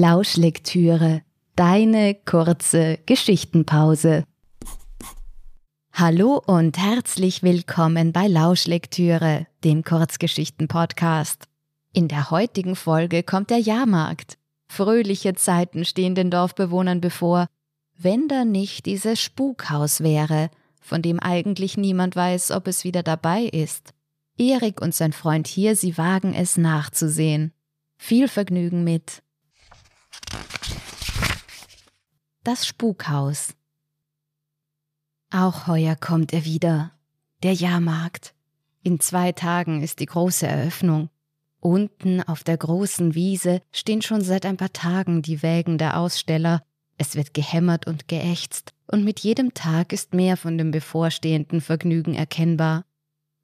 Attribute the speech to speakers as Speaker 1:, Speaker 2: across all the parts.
Speaker 1: Lauschlektüre, deine kurze Geschichtenpause. Hallo und herzlich willkommen bei Lauschlektüre, dem Kurzgeschichten-Podcast. In der heutigen Folge kommt der Jahrmarkt. Fröhliche Zeiten stehen den Dorfbewohnern bevor, wenn da nicht dieses Spukhaus wäre, von dem eigentlich niemand weiß, ob es wieder dabei ist. Erik und sein Freund hier, sie wagen es nachzusehen. Viel Vergnügen mit das Spukhaus. Auch heuer kommt er wieder, der Jahrmarkt. In zwei Tagen ist die große Eröffnung. Unten auf der großen Wiese stehen schon seit ein paar Tagen die Wägen der Aussteller. Es wird gehämmert und geächzt, und mit jedem Tag ist mehr von dem bevorstehenden Vergnügen erkennbar.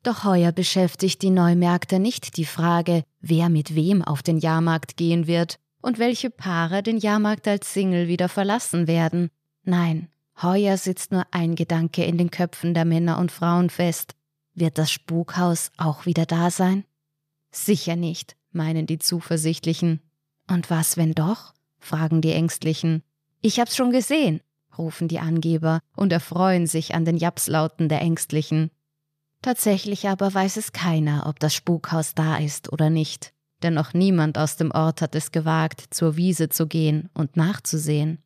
Speaker 1: Doch heuer beschäftigt die Neumärkte nicht die Frage, wer mit wem auf den Jahrmarkt gehen wird, und welche Paare den Jahrmarkt als Single wieder verlassen werden. Nein, heuer sitzt nur ein Gedanke in den Köpfen der Männer und Frauen fest. Wird das Spukhaus auch wieder da sein? Sicher nicht, meinen die Zuversichtlichen. Und was, wenn doch? fragen die Ängstlichen. Ich hab's schon gesehen, rufen die Angeber und erfreuen sich an den Japslauten der Ängstlichen. Tatsächlich aber weiß es keiner, ob das Spukhaus da ist oder nicht denn noch niemand aus dem Ort hat es gewagt, zur Wiese zu gehen und nachzusehen.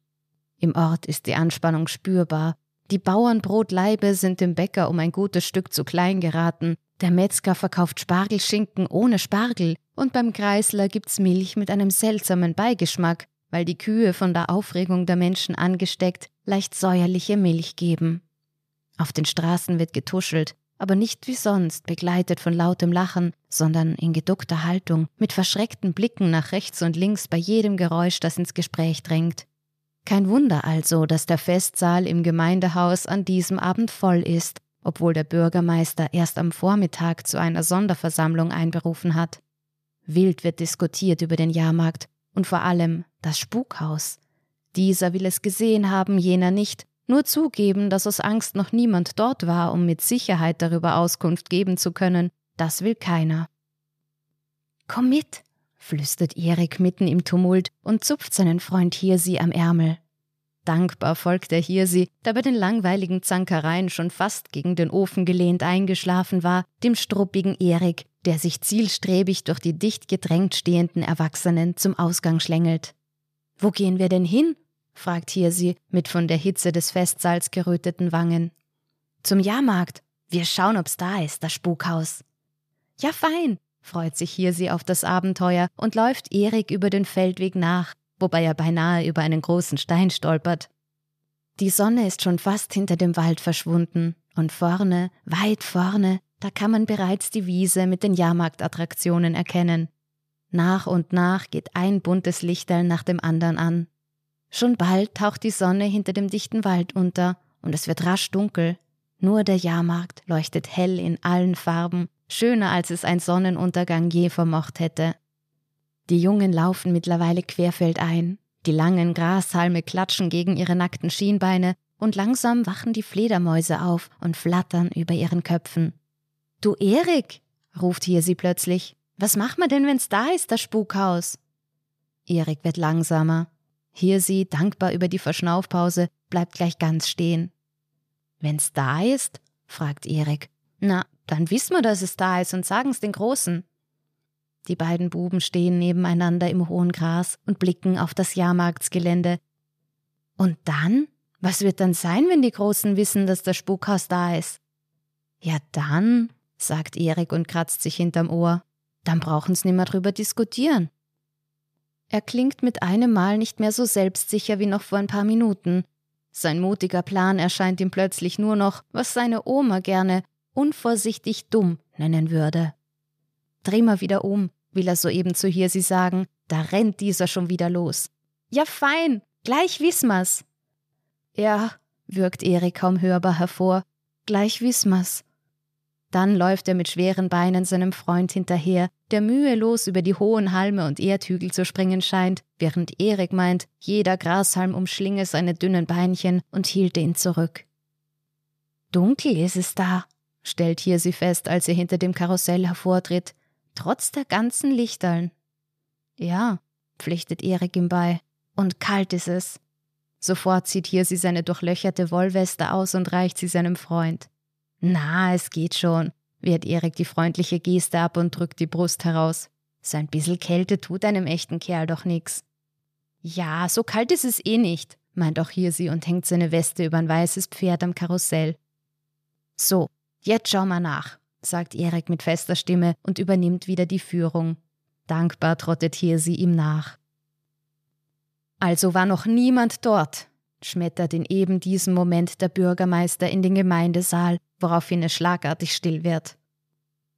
Speaker 1: Im Ort ist die Anspannung spürbar. Die Bauernbrotleibe sind dem Bäcker um ein gutes Stück zu klein geraten. Der Metzger verkauft Spargelschinken ohne Spargel und beim Kreisler gibt's Milch mit einem seltsamen Beigeschmack, weil die Kühe von der Aufregung der Menschen angesteckt leicht säuerliche Milch geben. Auf den Straßen wird getuschelt, aber nicht wie sonst begleitet von lautem Lachen, sondern in geduckter Haltung, mit verschreckten Blicken nach rechts und links bei jedem Geräusch, das ins Gespräch drängt. Kein Wunder also, dass der Festsaal im Gemeindehaus an diesem Abend voll ist, obwohl der Bürgermeister erst am Vormittag zu einer Sonderversammlung einberufen hat. Wild wird diskutiert über den Jahrmarkt und vor allem das Spukhaus. Dieser will es gesehen haben, jener nicht, nur zugeben, dass aus Angst noch niemand dort war, um mit Sicherheit darüber Auskunft geben zu können, das will keiner. Komm mit, flüstert Erik mitten im Tumult und zupft seinen Freund Hirsi am Ärmel. Dankbar folgt er Hirsi, der bei den langweiligen Zankereien schon fast gegen den Ofen gelehnt eingeschlafen war, dem struppigen Erik, der sich zielstrebig durch die dicht gedrängt stehenden Erwachsenen zum Ausgang schlängelt. Wo gehen wir denn hin? Fragt Hirsi mit von der Hitze des Festsaals geröteten Wangen. Zum Jahrmarkt. Wir schauen, ob's da ist, das Spukhaus. Ja, fein, freut sich Hirsi auf das Abenteuer und läuft Erik über den Feldweg nach, wobei er beinahe über einen großen Stein stolpert. Die Sonne ist schon fast hinter dem Wald verschwunden, und vorne, weit vorne, da kann man bereits die Wiese mit den Jahrmarktattraktionen erkennen. Nach und nach geht ein buntes Lichterl nach dem anderen an. Schon bald taucht die Sonne hinter dem dichten Wald unter und es wird rasch dunkel. Nur der Jahrmarkt leuchtet hell in allen Farben, schöner als es ein Sonnenuntergang je vermocht hätte. Die Jungen laufen mittlerweile querfeldein, die langen Grashalme klatschen gegen ihre nackten Schienbeine und langsam wachen die Fledermäuse auf und flattern über ihren Köpfen. Du Erik, ruft hier sie plötzlich, was machen wir denn, wenn's da ist, das Spukhaus? Erik wird langsamer. Hier sie, dankbar über die Verschnaufpause, bleibt gleich ganz stehen. Wenn's da ist? fragt Erik. Na, dann wissen wir, dass es da ist und sagen's den Großen. Die beiden Buben stehen nebeneinander im hohen Gras und blicken auf das Jahrmarktsgelände. Und dann? Was wird dann sein, wenn die Großen wissen, dass das Spukhaus da ist? Ja, dann, sagt Erik und kratzt sich hinterm Ohr. Dann brauchen's nimmer drüber diskutieren. Er klingt mit einem Mal nicht mehr so selbstsicher wie noch vor ein paar Minuten. Sein mutiger Plan erscheint ihm plötzlich nur noch, was seine Oma gerne unvorsichtig dumm nennen würde. Dreh mal wieder um, will er soeben zu Hirsi sagen, da rennt dieser schon wieder los. Ja, fein, gleich wissen wir's. Ja, wirkt Erik kaum hörbar hervor, gleich wissen wir's. Dann läuft er mit schweren Beinen seinem Freund hinterher, der mühelos über die hohen Halme und Erdhügel zu springen scheint, während Erik meint, jeder Grashalm umschlinge seine dünnen Beinchen und hielte ihn zurück. Dunkel ist es da, stellt hier sie fest, als sie hinter dem Karussell hervortritt, trotz der ganzen Lichterln. Ja, pflichtet Erik ihm bei, und kalt ist es. Sofort zieht hier sie seine durchlöcherte Wollweste aus und reicht sie seinem Freund. Na, es geht schon, wehrt Erik die freundliche Geste ab und drückt die Brust heraus. So ein bisschen Kälte tut einem echten Kerl doch nix. Ja, so kalt ist es eh nicht, meint auch hier sie und hängt seine Weste über ein weißes Pferd am Karussell. So, jetzt schau mal nach, sagt Erik mit fester Stimme und übernimmt wieder die Führung. Dankbar trottet hier sie ihm nach. Also war noch niemand dort, schmettert in eben diesem Moment der Bürgermeister in den Gemeindesaal, woraufhin es schlagartig still wird.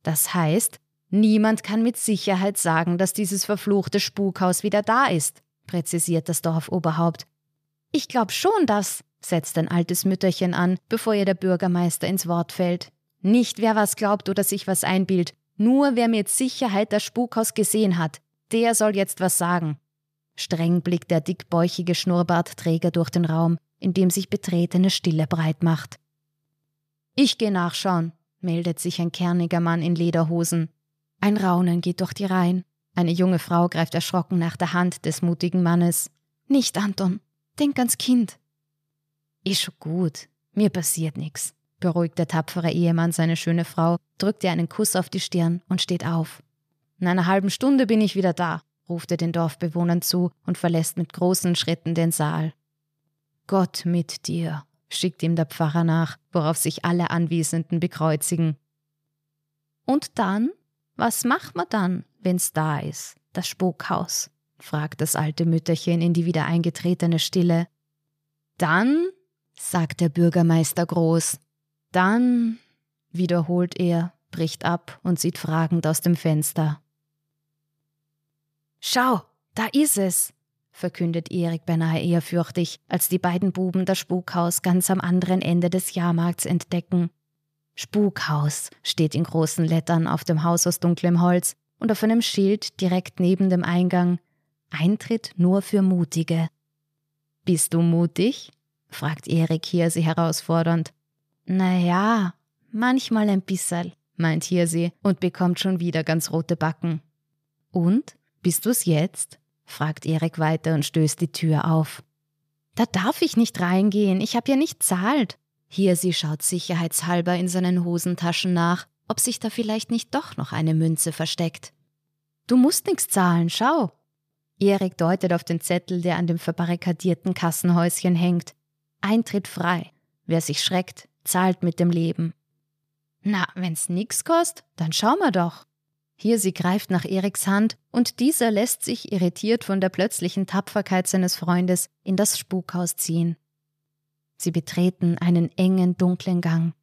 Speaker 1: Das heißt, niemand kann mit Sicherheit sagen, dass dieses verfluchte Spukhaus wieder da ist, präzisiert das Dorfoberhaupt. Ich glaub schon, dass, setzt ein altes Mütterchen an, bevor ihr der Bürgermeister ins Wort fällt. Nicht wer was glaubt oder sich was einbildet, nur wer mit Sicherheit das Spukhaus gesehen hat, der soll jetzt was sagen. Streng blickt der dickbäuchige Schnurrbartträger durch den Raum, in dem sich betretene Stille breit macht. Ich geh nachschauen, meldet sich ein kerniger Mann in Lederhosen. Ein Raunen geht durch die Reihen. Eine junge Frau greift erschrocken nach der Hand des mutigen Mannes. Nicht, Anton. Denk ans Kind. Ist schon gut. Mir passiert nix, beruhigt der tapfere Ehemann seine schöne Frau, drückt ihr einen Kuss auf die Stirn und steht auf. In einer halben Stunde bin ich wieder da, ruft er den Dorfbewohnern zu und verlässt mit großen Schritten den Saal. Gott mit dir, schickt ihm der Pfarrer nach, worauf sich alle Anwesenden bekreuzigen. Und dann? Was macht man dann, wenn's da ist, das Spukhaus? fragt das alte Mütterchen in die wieder eingetretene Stille. Dann, sagt der Bürgermeister groß, dann, wiederholt er, bricht ab und sieht fragend aus dem Fenster. Schau, da ist es, verkündet Erik beinahe ehrfürchtig, als die beiden Buben das Spukhaus ganz am anderen Ende des Jahrmarkts entdecken. Spukhaus steht in großen Lettern auf dem Haus aus dunklem Holz und auf einem Schild direkt neben dem Eingang Eintritt nur für Mutige. Bist du mutig? fragt Erik hier sie herausfordernd. Na ja, manchmal ein bisserl, meint hier sie und bekommt schon wieder ganz rote Backen. Und? Bist du's jetzt? fragt Erik weiter und stößt die Tür auf. Da darf ich nicht reingehen, ich hab ja nicht zahlt. Hier sie schaut sicherheitshalber in seinen Hosentaschen nach, ob sich da vielleicht nicht doch noch eine Münze versteckt. Du musst nix zahlen, schau. Erik deutet auf den Zettel, der an dem verbarrikadierten Kassenhäuschen hängt. Eintritt frei. Wer sich schreckt, zahlt mit dem Leben. Na, wenn's nix kostet, dann schau mal doch. Hier sie greift nach Eriks Hand, und dieser lässt sich irritiert von der plötzlichen Tapferkeit seines Freundes in das Spukhaus ziehen. Sie betreten einen engen, dunklen Gang.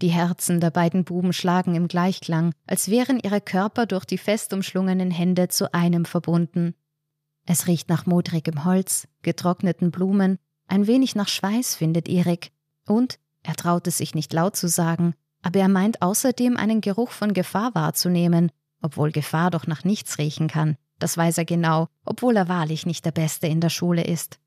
Speaker 1: Die Herzen der beiden Buben schlagen im Gleichklang, als wären ihre Körper durch die fest umschlungenen Hände zu einem verbunden. Es riecht nach modrigem Holz, getrockneten Blumen, ein wenig nach Schweiß findet Erik, und, er traut es sich nicht laut zu sagen, aber er meint außerdem einen Geruch von Gefahr wahrzunehmen, obwohl Gefahr doch nach nichts riechen kann. Das weiß er genau, obwohl er wahrlich nicht der Beste in der Schule ist.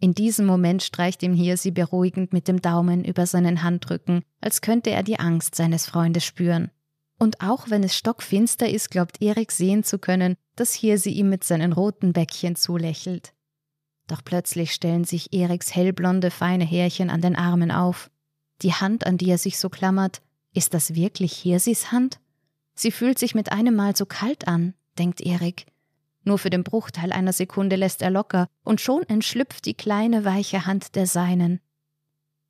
Speaker 1: In diesem Moment streicht ihm hier sie beruhigend mit dem Daumen über seinen Handrücken, als könnte er die Angst seines Freundes spüren. Und auch wenn es stockfinster ist, glaubt Erik sehen zu können, dass hier sie ihm mit seinen roten Bäckchen zulächelt. Doch plötzlich stellen sich Eriks hellblonde, feine Härchen an den Armen auf. Die Hand, an die er sich so klammert, ist das wirklich Hirsis Hand? Sie fühlt sich mit einem Mal so kalt an, denkt Erik. Nur für den Bruchteil einer Sekunde lässt er locker, und schon entschlüpft die kleine, weiche Hand der Seinen.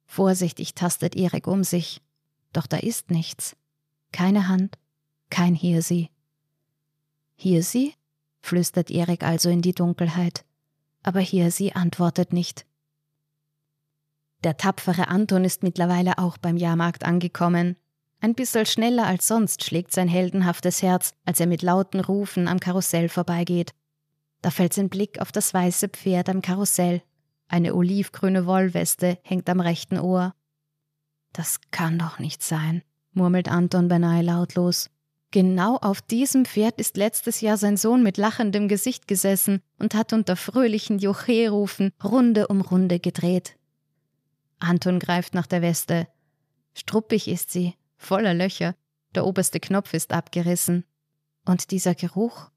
Speaker 1: Vorsichtig tastet Erik um sich. Doch da ist nichts. Keine Hand, kein Hirsi. Hirsi? flüstert Erik also in die Dunkelheit. Aber Hirsi antwortet nicht. Der tapfere Anton ist mittlerweile auch beim Jahrmarkt angekommen. Ein bisschen schneller als sonst schlägt sein heldenhaftes Herz, als er mit lauten Rufen am Karussell vorbeigeht. Da fällt sein Blick auf das weiße Pferd am Karussell. Eine olivgrüne Wollweste hängt am rechten Ohr. Das kann doch nicht sein, murmelt Anton beinahe lautlos. Genau auf diesem Pferd ist letztes Jahr sein Sohn mit lachendem Gesicht gesessen und hat unter fröhlichen Joche-Rufen Runde um Runde gedreht. Anton greift nach der Weste. Struppig ist sie, voller Löcher, der oberste Knopf ist abgerissen. Und dieser Geruch?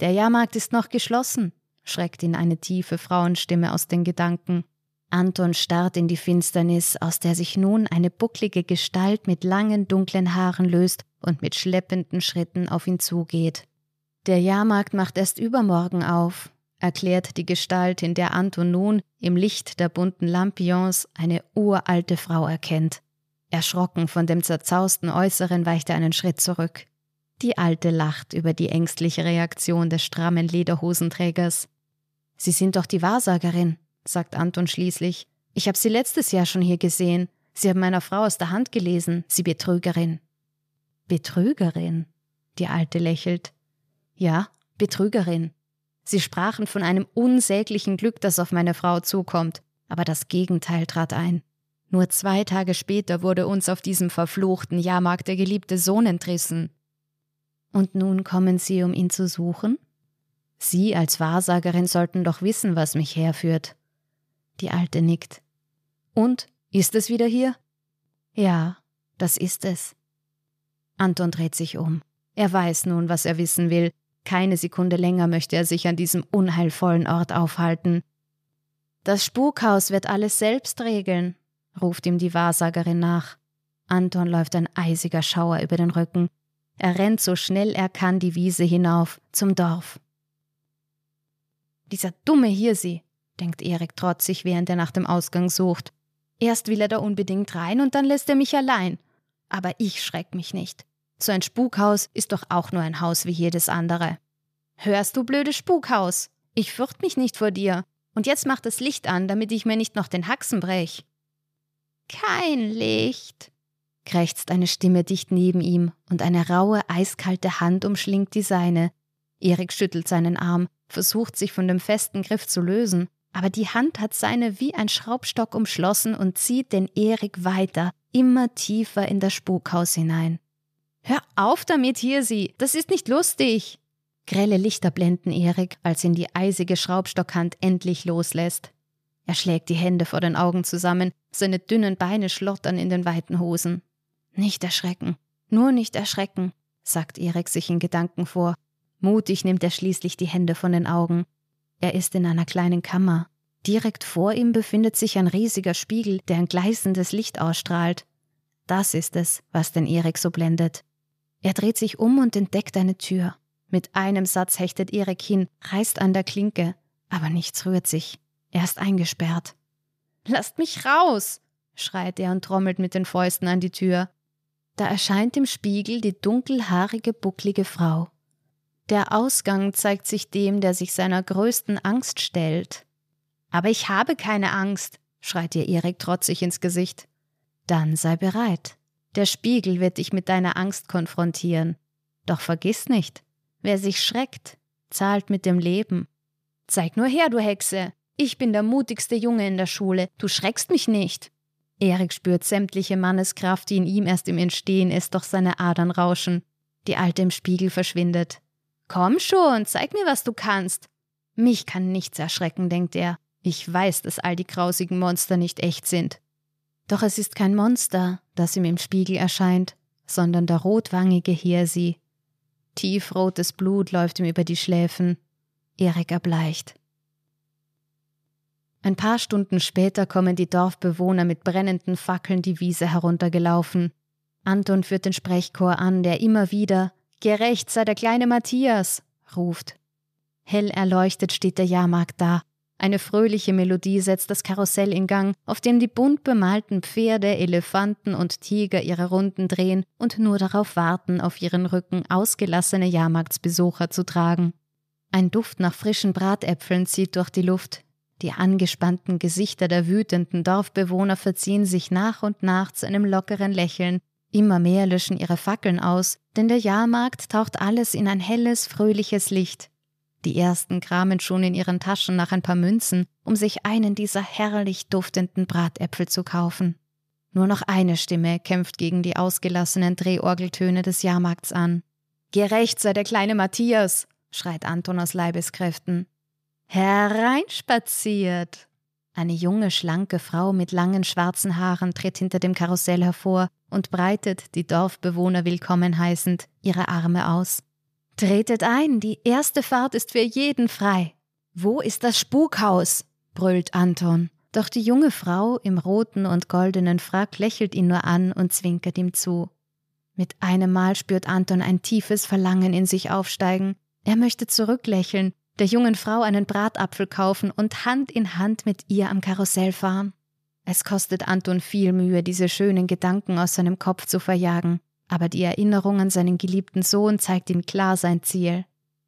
Speaker 1: Der Jahrmarkt ist noch geschlossen, schreckt ihn eine tiefe Frauenstimme aus den Gedanken. Anton starrt in die Finsternis, aus der sich nun eine bucklige Gestalt mit langen dunklen Haaren löst und mit schleppenden Schritten auf ihn zugeht. Der Jahrmarkt macht erst übermorgen auf, erklärt die Gestalt, in der Anton nun im Licht der bunten Lampions eine uralte Frau erkennt. Erschrocken von dem zerzausten Äußeren weicht er einen Schritt zurück. Die Alte lacht über die ängstliche Reaktion des strammen Lederhosenträgers. Sie sind doch die Wahrsagerin, sagt Anton schließlich. Ich habe sie letztes Jahr schon hier gesehen. Sie haben meiner Frau aus der Hand gelesen, sie Betrügerin. Betrügerin? Die Alte lächelt. Ja, Betrügerin. Sie sprachen von einem unsäglichen Glück, das auf meine Frau zukommt, aber das Gegenteil trat ein. Nur zwei Tage später wurde uns auf diesem verfluchten Jahrmarkt der geliebte Sohn entrissen. Und nun kommen Sie, um ihn zu suchen? Sie als Wahrsagerin sollten doch wissen, was mich herführt. Die Alte nickt. Und, ist es wieder hier? Ja, das ist es. Anton dreht sich um. Er weiß nun, was er wissen will. Keine Sekunde länger möchte er sich an diesem unheilvollen Ort aufhalten. Das Spukhaus wird alles selbst regeln, ruft ihm die Wahrsagerin nach. Anton läuft ein eisiger Schauer über den Rücken. Er rennt so schnell er kann die Wiese hinauf zum Dorf. Dieser dumme Hirsi, denkt Erik trotzig, während er nach dem Ausgang sucht. Erst will er da unbedingt rein und dann lässt er mich allein. Aber ich schreck mich nicht. So ein Spukhaus ist doch auch nur ein Haus wie jedes andere. Hörst du, blödes Spukhaus? Ich fürcht mich nicht vor dir. Und jetzt mach das Licht an, damit ich mir nicht noch den Haxen brech. Kein Licht, krächzt eine Stimme dicht neben ihm, und eine raue, eiskalte Hand umschlingt die seine. Erik schüttelt seinen Arm, versucht sich von dem festen Griff zu lösen, aber die Hand hat seine wie ein Schraubstock umschlossen und zieht den Erik weiter, immer tiefer in das Spukhaus hinein. Hör auf damit, hier sie, das ist nicht lustig. Grelle Lichter blenden Erik, als ihn die eisige Schraubstockhand endlich loslässt. Er schlägt die Hände vor den Augen zusammen, seine dünnen Beine schlottern in den weiten Hosen. Nicht erschrecken, nur nicht erschrecken, sagt Erik sich in Gedanken vor. Mutig nimmt er schließlich die Hände von den Augen. Er ist in einer kleinen Kammer. Direkt vor ihm befindet sich ein riesiger Spiegel, der ein gleißendes Licht ausstrahlt. Das ist es, was den Erik so blendet. Er dreht sich um und entdeckt eine Tür. Mit einem Satz hechtet Erik hin, reißt an der Klinke, aber nichts rührt sich. Er ist eingesperrt. Lasst mich raus! schreit er und trommelt mit den Fäusten an die Tür. Da erscheint im Spiegel die dunkelhaarige, bucklige Frau. Der Ausgang zeigt sich dem, der sich seiner größten Angst stellt. Aber ich habe keine Angst, schreit ihr Erik trotzig ins Gesicht. Dann sei bereit. Der Spiegel wird dich mit deiner Angst konfrontieren. Doch vergiss nicht, wer sich schreckt, zahlt mit dem Leben. Zeig nur her, du Hexe. Ich bin der mutigste Junge in der Schule. Du schreckst mich nicht. Erik spürt sämtliche Manneskraft, die in ihm erst im Entstehen ist, doch seine Adern rauschen. Die Alte im Spiegel verschwindet. Komm schon, zeig mir, was du kannst. Mich kann nichts erschrecken, denkt er. Ich weiß, dass all die grausigen Monster nicht echt sind. Doch es ist kein Monster, das ihm im Spiegel erscheint, sondern der rotwangige Hirsi. Tiefrotes Blut läuft ihm über die Schläfen. Erik erbleicht. Ein paar Stunden später kommen die Dorfbewohner mit brennenden Fackeln die Wiese heruntergelaufen. Anton führt den Sprechchor an, der immer wieder Gerecht sei der kleine Matthias, ruft. Hell erleuchtet steht der Jahrmarkt da. Eine fröhliche Melodie setzt das Karussell in Gang, auf dem die bunt bemalten Pferde, Elefanten und Tiger ihre Runden drehen und nur darauf warten, auf ihren Rücken ausgelassene Jahrmarktsbesucher zu tragen. Ein Duft nach frischen Bratäpfeln zieht durch die Luft, die angespannten Gesichter der wütenden Dorfbewohner verziehen sich nach und nach zu einem lockeren Lächeln. Immer mehr löschen ihre Fackeln aus, denn der Jahrmarkt taucht alles in ein helles, fröhliches Licht. Die ersten kramen schon in ihren Taschen nach ein paar Münzen, um sich einen dieser herrlich duftenden Bratäpfel zu kaufen. Nur noch eine Stimme kämpft gegen die ausgelassenen Drehorgeltöne des Jahrmarkts an. Gerecht sei der kleine Matthias, schreit Anton aus Leibeskräften. Hereinspaziert! Eine junge, schlanke Frau mit langen schwarzen Haaren tritt hinter dem Karussell hervor und breitet, die Dorfbewohner willkommen heißend, ihre Arme aus. Tretet ein, die erste Fahrt ist für jeden frei. Wo ist das Spukhaus? brüllt Anton. Doch die junge Frau im roten und goldenen Frack lächelt ihn nur an und zwinkert ihm zu. Mit einem Mal spürt Anton ein tiefes Verlangen in sich aufsteigen. Er möchte zurücklächeln, der jungen Frau einen Bratapfel kaufen und Hand in Hand mit ihr am Karussell fahren. Es kostet Anton viel Mühe, diese schönen Gedanken aus seinem Kopf zu verjagen, aber die Erinnerung an seinen geliebten Sohn zeigt ihm klar sein Ziel.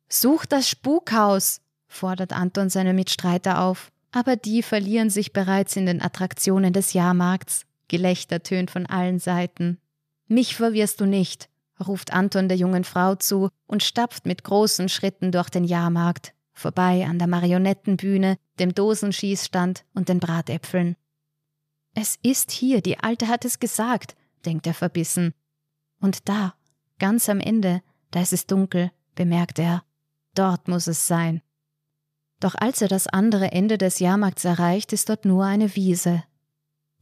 Speaker 1: Such das Spukhaus, fordert Anton seine Mitstreiter auf, aber die verlieren sich bereits in den Attraktionen des Jahrmarkts. Gelächter tönt von allen Seiten. Mich verwirrst du nicht, ruft Anton der jungen Frau zu und stapft mit großen Schritten durch den Jahrmarkt, vorbei an der Marionettenbühne, dem Dosenschießstand und den Bratäpfeln. Es ist hier, die Alte hat es gesagt, denkt er verbissen. Und da, ganz am Ende, da ist es dunkel, bemerkt er. Dort muss es sein. Doch als er das andere Ende des Jahrmarkts erreicht, ist dort nur eine Wiese.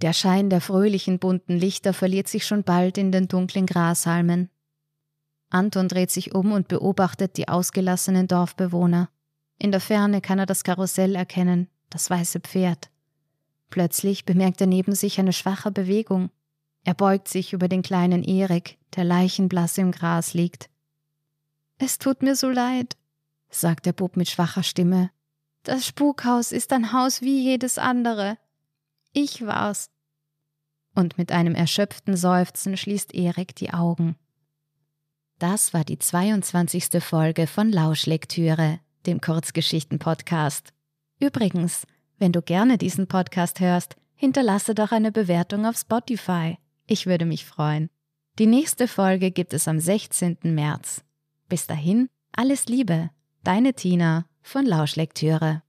Speaker 1: Der Schein der fröhlichen bunten Lichter verliert sich schon bald in den dunklen Grashalmen. Anton dreht sich um und beobachtet die ausgelassenen Dorfbewohner. In der Ferne kann er das Karussell erkennen, das weiße Pferd. Plötzlich bemerkt er neben sich eine schwache Bewegung. Er beugt sich über den kleinen Erik, der leichenblass im Gras liegt. Es tut mir so leid, sagt der Bub mit schwacher Stimme. Das Spukhaus ist ein Haus wie jedes andere. Ich war's. Und mit einem erschöpften Seufzen schließt Erik die Augen. Das war die 22. Folge von Lauschlektüre, dem Kurzgeschichten-Podcast. Übrigens, wenn du gerne diesen Podcast hörst, hinterlasse doch eine Bewertung auf Spotify. Ich würde mich freuen. Die nächste Folge gibt es am 16. März. Bis dahin, alles Liebe, deine Tina von Lauschlektüre.